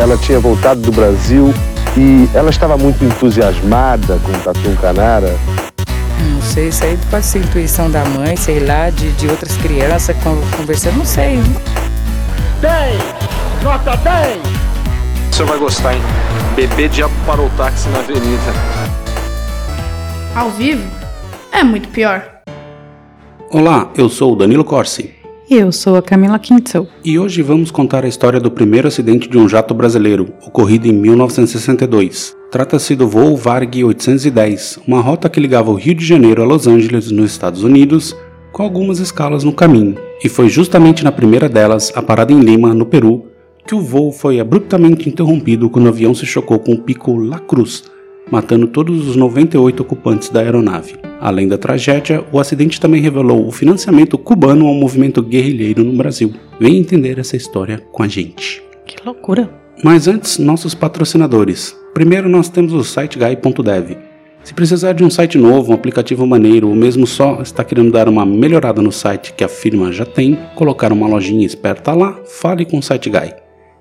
ela tinha voltado do Brasil e ela estava muito entusiasmada com o Tatu Canara. Não sei, isso aí pode ser intuição da mãe, sei lá, de, de outras crianças conversando, não sei. 10! Nota 10! O senhor vai gostar, hein? Bebê diabo parou o táxi na avenida. Ao vivo? É muito pior. Olá, eu sou o Danilo Corsi. Eu sou a Camila Quintzel. E hoje vamos contar a história do primeiro acidente de um jato brasileiro, ocorrido em 1962. Trata-se do voo Varg 810, uma rota que ligava o Rio de Janeiro a Los Angeles, nos Estados Unidos, com algumas escalas no caminho. E foi justamente na primeira delas, a parada em Lima, no Peru, que o voo foi abruptamente interrompido quando o avião se chocou com o pico La Cruz, matando todos os 98 ocupantes da aeronave. Além da tragédia, o acidente também revelou o financiamento cubano ao movimento guerrilheiro no Brasil. Venha entender essa história com a gente. Que loucura! Mas antes, nossos patrocinadores. Primeiro nós temos o site guy.dev. Se precisar de um site novo, um aplicativo maneiro ou mesmo só está querendo dar uma melhorada no site que a firma já tem, colocar uma lojinha esperta lá, fale com o Site Guy.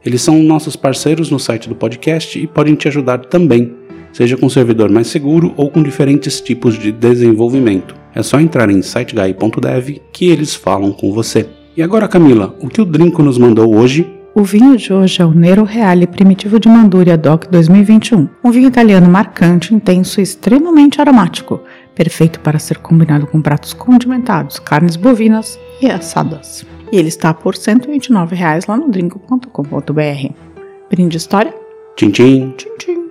Eles são nossos parceiros no site do podcast e podem te ajudar também seja com um servidor mais seguro ou com diferentes tipos de desenvolvimento. É só entrar em siteguy.dev que eles falam com você. E agora, Camila, o que o Drinco nos mandou hoje? O vinho de hoje é o Nero Reale Primitivo de Manduria DOC 2021, um vinho italiano marcante, intenso e extremamente aromático, perfeito para ser combinado com pratos condimentados, carnes bovinas e assadas. E ele está por 129 reais lá no drinco.com.br. Brinde história? Tchim, tchim. Tchim, tchim.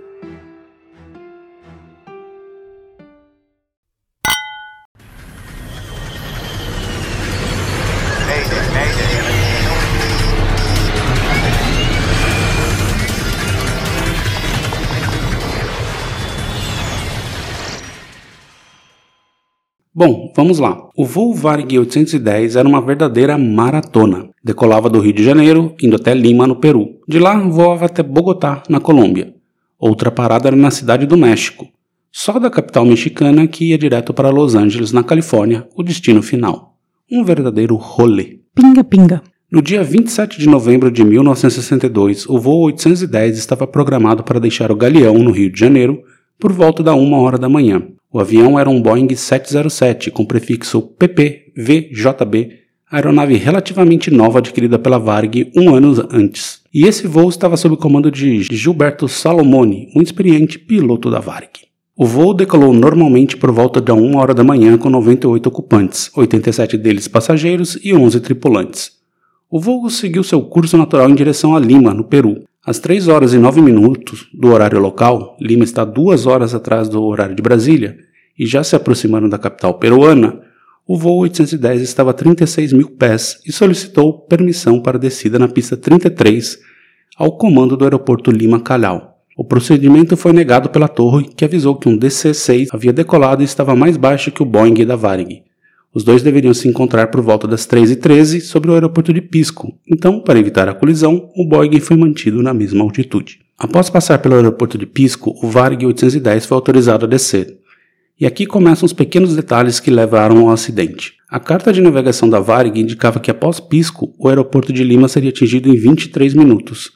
Bom, vamos lá. O voo Varig 810 era uma verdadeira maratona. Decolava do Rio de Janeiro, indo até Lima, no Peru. De lá, voava até Bogotá, na Colômbia. Outra parada era na cidade do México. Só da capital mexicana que ia direto para Los Angeles, na Califórnia, o destino final. Um verdadeiro rolê. Pinga, pinga. No dia 27 de novembro de 1962, o voo 810 estava programado para deixar o Galeão, no Rio de Janeiro, por volta da uma hora da manhã. O avião era um Boeing 707 com prefixo PPVJB, aeronave relativamente nova adquirida pela Varg um ano antes. E esse voo estava sob o comando de Gilberto Salomone, um experiente piloto da Varg. O voo decolou normalmente por volta da 1 hora da manhã com 98 ocupantes, 87 deles passageiros e 11 tripulantes. O voo seguiu seu curso natural em direção a Lima, no Peru, às 3 horas e 9 minutos do horário local, Lima está duas horas atrás do horário de Brasília e já se aproximando da capital peruana, o voo 810 estava a 36 mil pés e solicitou permissão para descida na pista 33 ao comando do aeroporto Lima Calhau. O procedimento foi negado pela torre, que avisou que um DC-6 havia decolado e estava mais baixo que o Boeing da Varig. Os dois deveriam se encontrar por volta das 3h13 sobre o aeroporto de Pisco, então, para evitar a colisão, o Boeing foi mantido na mesma altitude. Após passar pelo aeroporto de Pisco, o Varg 810 foi autorizado a descer. E aqui começam os pequenos detalhes que levaram ao acidente. A carta de navegação da Varig indicava que após Pisco, o aeroporto de Lima seria atingido em 23 minutos.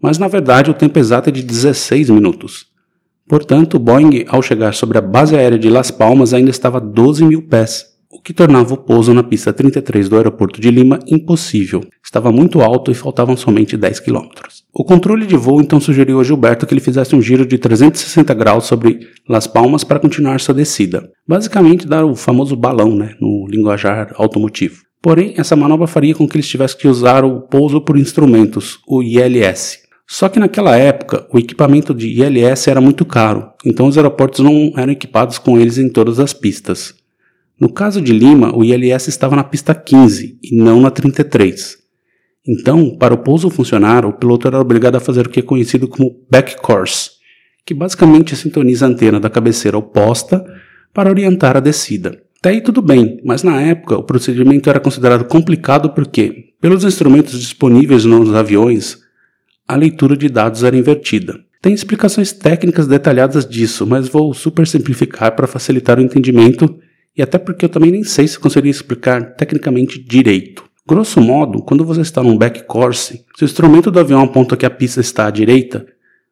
Mas na verdade o tempo exato é de 16 minutos. Portanto, o Boeing, ao chegar sobre a base aérea de Las Palmas, ainda estava a 12 mil pés, o que tornava o pouso na pista 33 do aeroporto de Lima impossível. Estava muito alto e faltavam somente 10 quilômetros. O controle de voo então sugeriu a Gilberto que ele fizesse um giro de 360 graus sobre Las Palmas para continuar sua descida. Basicamente dar o famoso balão, né, no linguajar automotivo. Porém, essa manobra faria com que eles tivessem que usar o pouso por instrumentos, o ILS. Só que naquela época, o equipamento de ILS era muito caro, então os aeroportos não eram equipados com eles em todas as pistas. No caso de Lima, o ILS estava na pista 15 e não na 33. Então, para o pouso funcionar, o piloto era obrigado a fazer o que é conhecido como back course, que basicamente sintoniza a antena da cabeceira oposta para orientar a descida. Até aí tudo bem, mas na época o procedimento era considerado complicado porque, pelos instrumentos disponíveis nos aviões, a leitura de dados era invertida. Tem explicações técnicas detalhadas disso, mas vou super simplificar para facilitar o entendimento e até porque eu também nem sei se conseguiria explicar tecnicamente direito. Grosso modo, quando você está num back course, se o instrumento do avião aponta que a pista está à direita,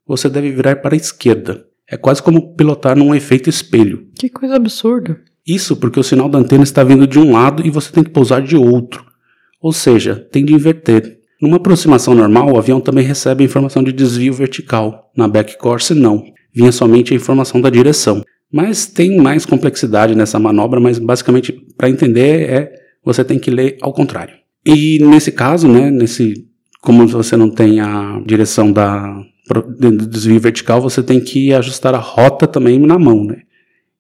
você deve virar para a esquerda. É quase como pilotar num efeito espelho. Que coisa absurda. Isso porque o sinal da antena está vindo de um lado e você tem que pousar de outro. Ou seja, tem de inverter. Numa aproximação normal, o avião também recebe a informação de desvio vertical. Na back course, não. Vinha somente a informação da direção. Mas tem mais complexidade nessa manobra, mas basicamente para entender é você tem que ler ao contrário. E nesse caso, né, nesse como você não tem a direção da do desvio vertical, você tem que ajustar a rota também na mão, né?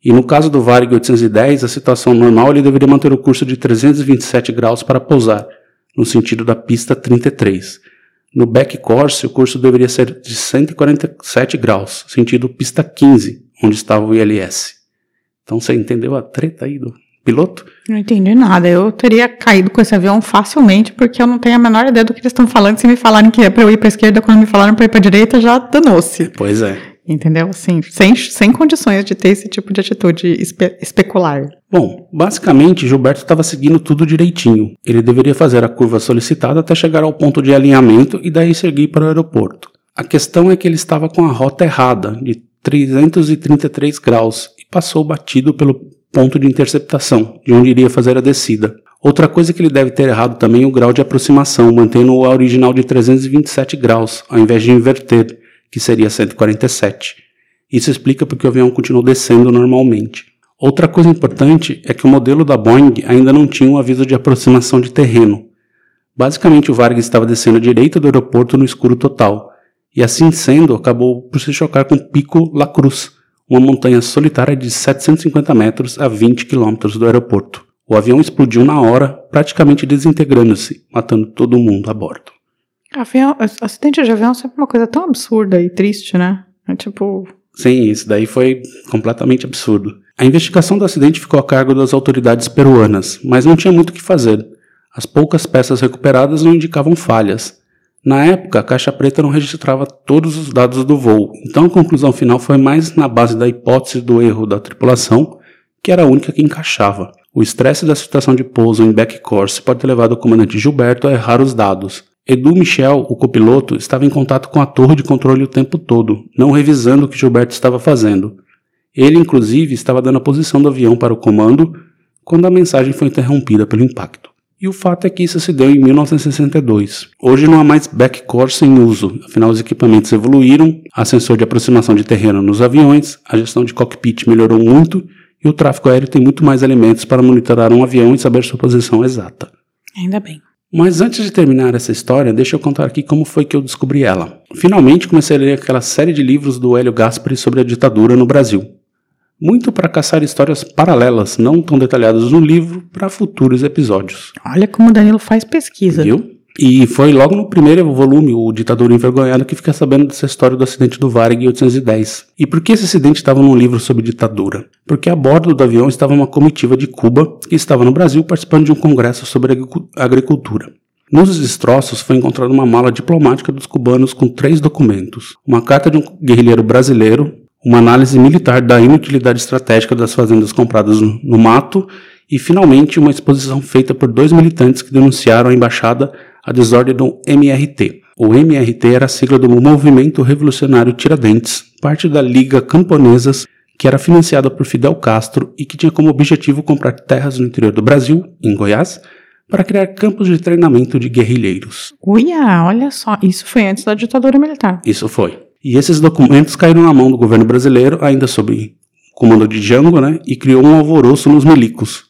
E no caso do Varig 810, a situação normal ele deveria manter o curso de 327 graus para pousar, no sentido da pista 33. No back course, o curso deveria ser de 147 graus, sentido pista 15, onde estava o ILS. Então você entendeu a treta aí do piloto? Não entendi nada. Eu teria caído com esse avião facilmente, porque eu não tenho a menor ideia do que eles estão falando. Se me falarem que é para eu ir para esquerda, quando me falaram para ir para direita, já danou-se. Pois é. Entendeu? Assim, sem, sem condições de ter esse tipo de atitude espe especular. Bom, basicamente, Gilberto estava seguindo tudo direitinho. Ele deveria fazer a curva solicitada até chegar ao ponto de alinhamento e daí seguir para o aeroporto. A questão é que ele estava com a rota errada, de 333 graus, e passou batido pelo ponto de interceptação, de onde iria fazer a descida. Outra coisa que ele deve ter errado também é o grau de aproximação, mantendo a original de 327 graus, ao invés de inverter, que seria 147. Isso explica porque o avião continuou descendo normalmente. Outra coisa importante é que o modelo da Boeing ainda não tinha um aviso de aproximação de terreno. Basicamente, o Vargas estava descendo à direita do aeroporto no escuro total, e assim sendo, acabou por se chocar com Pico La Cruz, uma montanha solitária de 750 metros a 20 quilômetros do aeroporto. O avião explodiu na hora, praticamente desintegrando-se, matando todo mundo a bordo. Avião, acidente de avião é sempre uma coisa tão absurda e triste, né? É tipo. Sim, isso daí foi completamente absurdo. A investigação do acidente ficou a cargo das autoridades peruanas, mas não tinha muito o que fazer. As poucas peças recuperadas não indicavam falhas. Na época, a caixa preta não registrava todos os dados do voo, então a conclusão final foi mais na base da hipótese do erro da tripulação, que era a única que encaixava. O estresse da situação de pouso em backcourse pode ter levado o comandante Gilberto a errar os dados, Edu Michel, o copiloto, estava em contato com a torre de controle o tempo todo, não revisando o que Gilberto estava fazendo. Ele, inclusive, estava dando a posição do avião para o comando quando a mensagem foi interrompida pelo impacto. E o fato é que isso se deu em 1962. Hoje não há mais backcourse em uso, afinal os equipamentos evoluíram, há sensor de aproximação de terreno nos aviões, a gestão de cockpit melhorou muito e o tráfego aéreo tem muito mais elementos para monitorar um avião e saber sua posição exata. Ainda bem. Mas antes de terminar essa história, deixa eu contar aqui como foi que eu descobri ela. Finalmente comecei a ler aquela série de livros do Hélio Gaspari sobre a ditadura no Brasil. Muito para caçar histórias paralelas, não tão detalhadas no livro, para futuros episódios. Olha como o Danilo faz pesquisa. Viu? E foi logo no primeiro volume, O Ditador Envergonhado, que fica sabendo dessa história do acidente do Varig em 810. E por que esse acidente estava num livro sobre ditadura? Porque a bordo do avião estava uma comitiva de Cuba, que estava no Brasil participando de um congresso sobre agricultura. Nos destroços foi encontrada uma mala diplomática dos cubanos com três documentos: uma carta de um guerrilheiro brasileiro, uma análise militar da inutilidade estratégica das fazendas compradas no, no mato e, finalmente, uma exposição feita por dois militantes que denunciaram a embaixada a desordem do MRT. O MRT era a sigla do Movimento Revolucionário Tiradentes, parte da Liga Camponesas, que era financiada por Fidel Castro e que tinha como objetivo comprar terras no interior do Brasil, em Goiás, para criar campos de treinamento de guerrilheiros. Uia, olha só, isso foi antes da ditadura militar. Isso foi. E esses documentos caíram na mão do governo brasileiro, ainda sob comando de Jango, né, e criou um alvoroço nos milicos.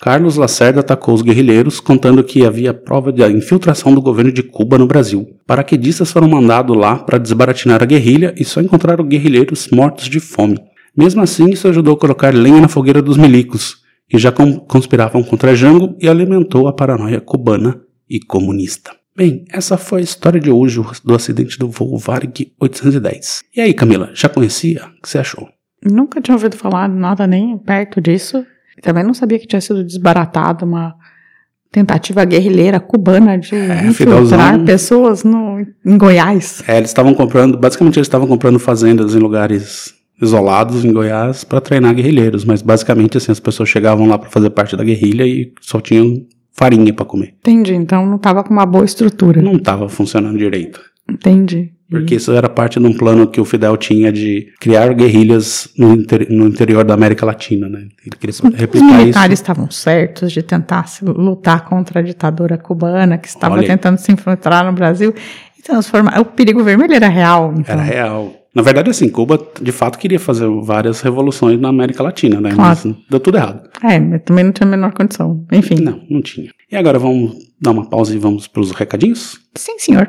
Carlos Lacerda atacou os guerrilheiros, contando que havia prova de infiltração do governo de Cuba no Brasil. Paraquedistas foram mandados lá para desbaratinar a guerrilha e só encontraram guerrilheiros mortos de fome. Mesmo assim, isso ajudou a colocar lenha na fogueira dos milicos, que já conspiravam contra Jango e alimentou a paranoia cubana e comunista. Bem, essa foi a história de hoje do acidente do voo Varig 810. E aí, Camila, já conhecia? O que você achou? Nunca tinha ouvido falar nada nem perto disso. Também não sabia que tinha sido desbaratada uma tentativa guerrilheira cubana de é, infiltrar pessoas no, em Goiás. É, eles estavam comprando, basicamente eles estavam comprando fazendas em lugares isolados em Goiás para treinar guerrilheiros, mas basicamente assim as pessoas chegavam lá para fazer parte da guerrilha e só tinham farinha para comer. Entendi. Então não tava com uma boa estrutura. Não estava funcionando direito. Entendi. Porque isso era parte de um plano que o Fidel tinha de criar guerrilhas no, inter- no interior da América Latina, né? Ele queria Os replicar militares isso. estavam certos de tentar se lutar contra a ditadura cubana que estava Olha tentando se infiltrar no Brasil e transformar. O perigo vermelho era real. Então. Era real. Na verdade, assim, Cuba de fato queria fazer várias revoluções na América Latina, né? Claro. Mas deu tudo errado. É, mas também não tinha a menor condição. Enfim. Não, não tinha. E agora vamos dar uma pausa e vamos para os recadinhos? Sim, senhor.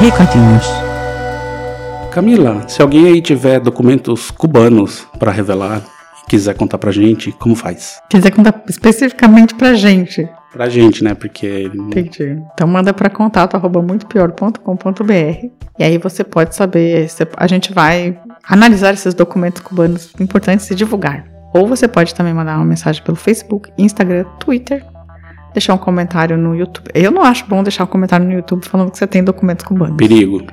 Recadinhos. Camila, se alguém aí tiver documentos cubanos para revelar e quiser contar pra gente, como faz? Quiser contar especificamente pra gente. Pra gente, né? Porque Entendi. Então manda para contato arroba muitopior.com.br e aí você pode saber, a gente vai analisar esses documentos cubanos importantes e divulgar. Ou você pode também mandar uma mensagem pelo Facebook, Instagram, Twitter, deixar um comentário no YouTube. Eu não acho bom deixar um comentário no YouTube falando que você tem documentos cubanos. perigo.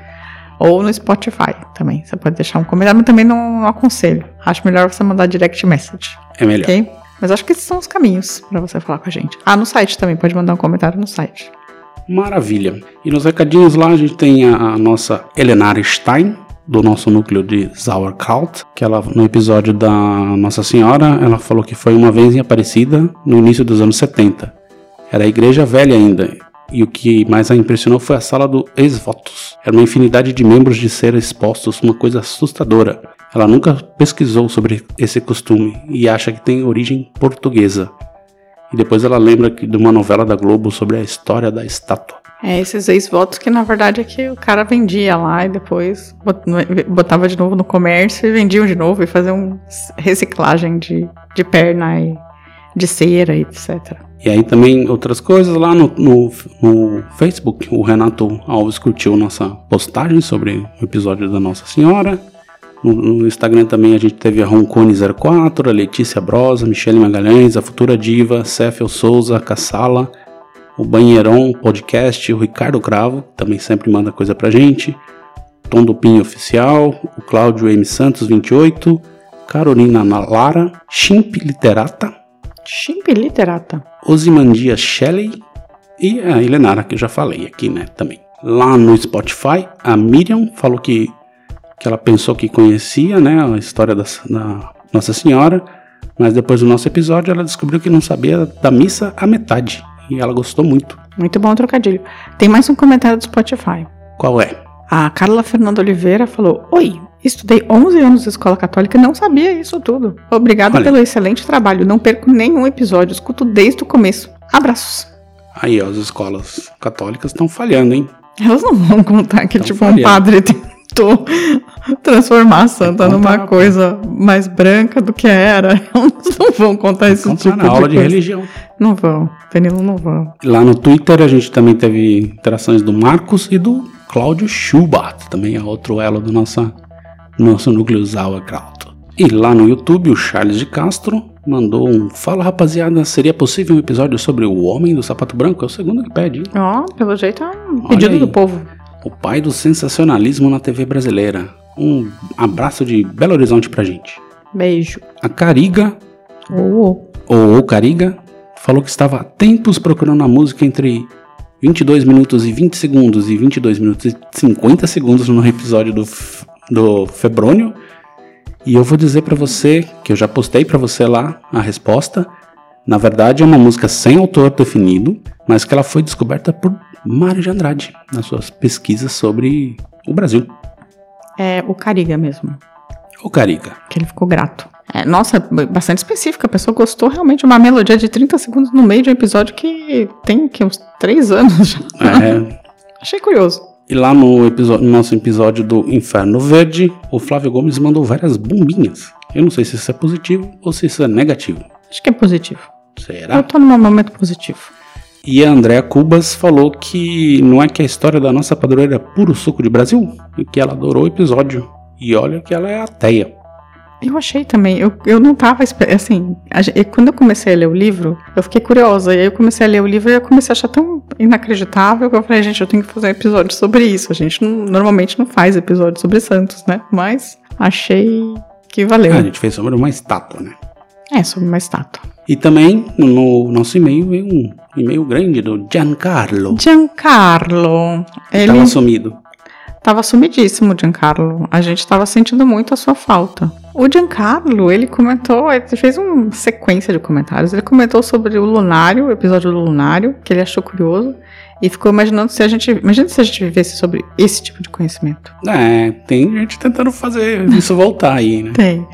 Ou no Spotify também. Você pode deixar um comentário, mas também não, não aconselho. Acho melhor você mandar direct message. É melhor. Ok? Mas acho que esses são os caminhos pra você falar com a gente. Ah, no site também, pode mandar um comentário no site. Maravilha. E nos recadinhos lá a gente tem a, a nossa Elenar Stein, do nosso núcleo de Sauerkraut, que ela, no episódio da Nossa Senhora, ela falou que foi uma vez em Aparecida, no início dos anos 70. Era a igreja velha ainda. E o que mais a impressionou foi a sala do ex-votos. Era uma infinidade de membros de ser expostos, uma coisa assustadora. Ela nunca pesquisou sobre esse costume e acha que tem origem portuguesa. E depois ela lembra de uma novela da Globo sobre a história da estátua. É, esses ex-votos que na verdade é que o cara vendia lá e depois bot- botava de novo no comércio e vendiam de novo e faziam reciclagem de, de perna e de cera etc. E aí também outras coisas lá no, no, no Facebook. O Renato Alves curtiu nossa postagem sobre o episódio da Nossa Senhora. No, no Instagram também a gente teve a Roncone04, a Letícia Brosa, Michele Magalhães, a Futura Diva, Céfio Souza, Cassala, o Banheirão Podcast, o Ricardo Cravo, também sempre manda coisa pra gente. Tom do Pinho Oficial, o Cláudio M. Santos 28, Carolina Lara, Chimp Literata, Chimp literata. Osimandia Shelley e a Helenara, que eu já falei aqui, né, também. Lá no Spotify, a Miriam falou que, que ela pensou que conhecia, né, a história da, da Nossa Senhora, mas depois do nosso episódio ela descobriu que não sabia da missa à metade, e ela gostou muito. Muito bom o trocadilho. Tem mais um comentário do Spotify. Qual é? A Carla Fernanda Oliveira falou: Oi, estudei 11 anos na escola católica e não sabia isso tudo. Obrigada pelo excelente trabalho. Não perco nenhum episódio, escuto desde o começo. Abraços. Aí, ó, as escolas católicas estão falhando, hein? Elas não vão contar que, Tão tipo, um falhando. padre tentou transformar a santa numa coisa mais branca do que era. Elas não vão contar Contar tipo na aula de coisa. religião. Não vão, Danilo, não vão. Lá no Twitter a gente também teve interações do Marcos e do Cláudio Schubart, também é outro elo do nossa, nosso núcleo Sauerkraut. E lá no YouTube o Charles de Castro mandou um Fala rapaziada, seria possível um episódio sobre o Homem do Sapato Branco? É o segundo que pede? Ó, pelo jeito é um Olha pedido aí. do povo. O pai do sensacionalismo na TV brasileira. Um abraço de Belo Horizonte pra gente. Beijo. A Cariga, Oh, ou o Cariga, falou que estava há tempos procurando a música entre 22 minutos e 20 segundos e 22 minutos e 50 segundos no episódio do, do Febrônio. E eu vou dizer pra você que eu já postei pra você lá a resposta. Na verdade, é uma música sem autor definido, mas que ela foi descoberta por Mário de Andrade nas suas pesquisas sobre o Brasil. é o Cariga mesmo. O Cariga. Que ele ficou grato. É, nossa, bastante específica. A pessoa gostou realmente de uma melodia de 30 segundos no meio de um episódio que tem que, uns 3 anos já. É, Achei curioso. E lá no, episódio- no nosso episódio do Inferno Verde, o Flávio Gomes mandou várias bombinhas. Eu não sei se isso é positivo ou se isso é negativo. Acho que é positivo. Será? Eu tô num momento positivo. E a Andréa Cubas falou que não é que a história da nossa padroeira é puro suco de Brasil e que ela adorou o episódio. E olha que ela é ateia. Eu achei também, eu, eu não tava assim, quando eu comecei a ler o livro, eu fiquei curiosa, e aí eu comecei a ler o livro e eu comecei a achar tão inacreditável que eu falei, gente, eu tenho que fazer um episódio sobre isso. A gente não- normalmente não faz episódio sobre Santos, né? Mas achei que valeu. Ah, a gente fez sobre uma estátua, né? É, sobre uma estátua. E também no nosso e-mail veio um e-mail grande do Giancarlo. Giancarlo, ele Tava sumido. Tava sumidíssimo, Giancarlo. A gente tava sentindo muito a sua falta. O Giancarlo, ele comentou, ele fez uma sequência de comentários. Ele comentou sobre o Lunário, o episódio do Lunário, que ele achou curioso. E ficou imaginando se a gente. Imagina se a gente vivesse sobre esse tipo de conhecimento. É, tem gente tentando fazer isso voltar aí, né? Tem.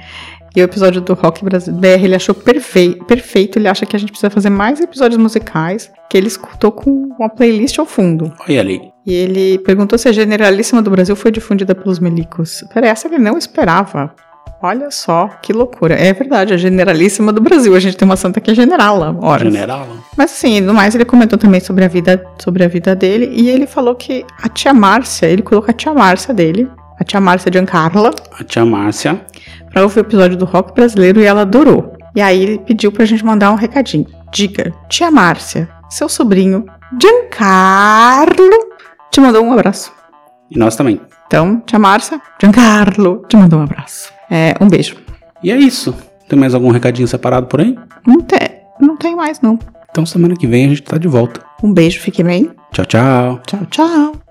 E o episódio do Rock Brasil BR ele achou perfei- perfeito. Ele acha que a gente precisa fazer mais episódios musicais que ele escutou com uma playlist ao fundo. Olha ali. E ele perguntou se a Generalíssima do Brasil foi difundida pelos milicos. Pera, essa ele não esperava. Olha só, que loucura. É verdade, a Generalíssima do Brasil. A gente tem uma santa que é generala, ora. General. Mas assim, no mais, ele comentou também sobre a vida, sobre a vida dele. E ele falou que a tia Márcia, ele colocou a tia Márcia dele, a tia Márcia Giancarla, A tia Márcia. Pra ouvir o episódio do rock brasileiro e ela adorou. E aí ele pediu pra gente mandar um recadinho. Diga, tia Márcia, seu sobrinho Giancarlo te mandou um abraço. E nós também. Então, tia Márcia, Giancarlo te mandou um abraço. É, um beijo. E é isso. Tem mais algum recadinho separado por aí? Não tem, não tem mais não. Então semana que vem a gente tá de volta. Um beijo, fique bem. Tchau, tchau. Tchau, tchau.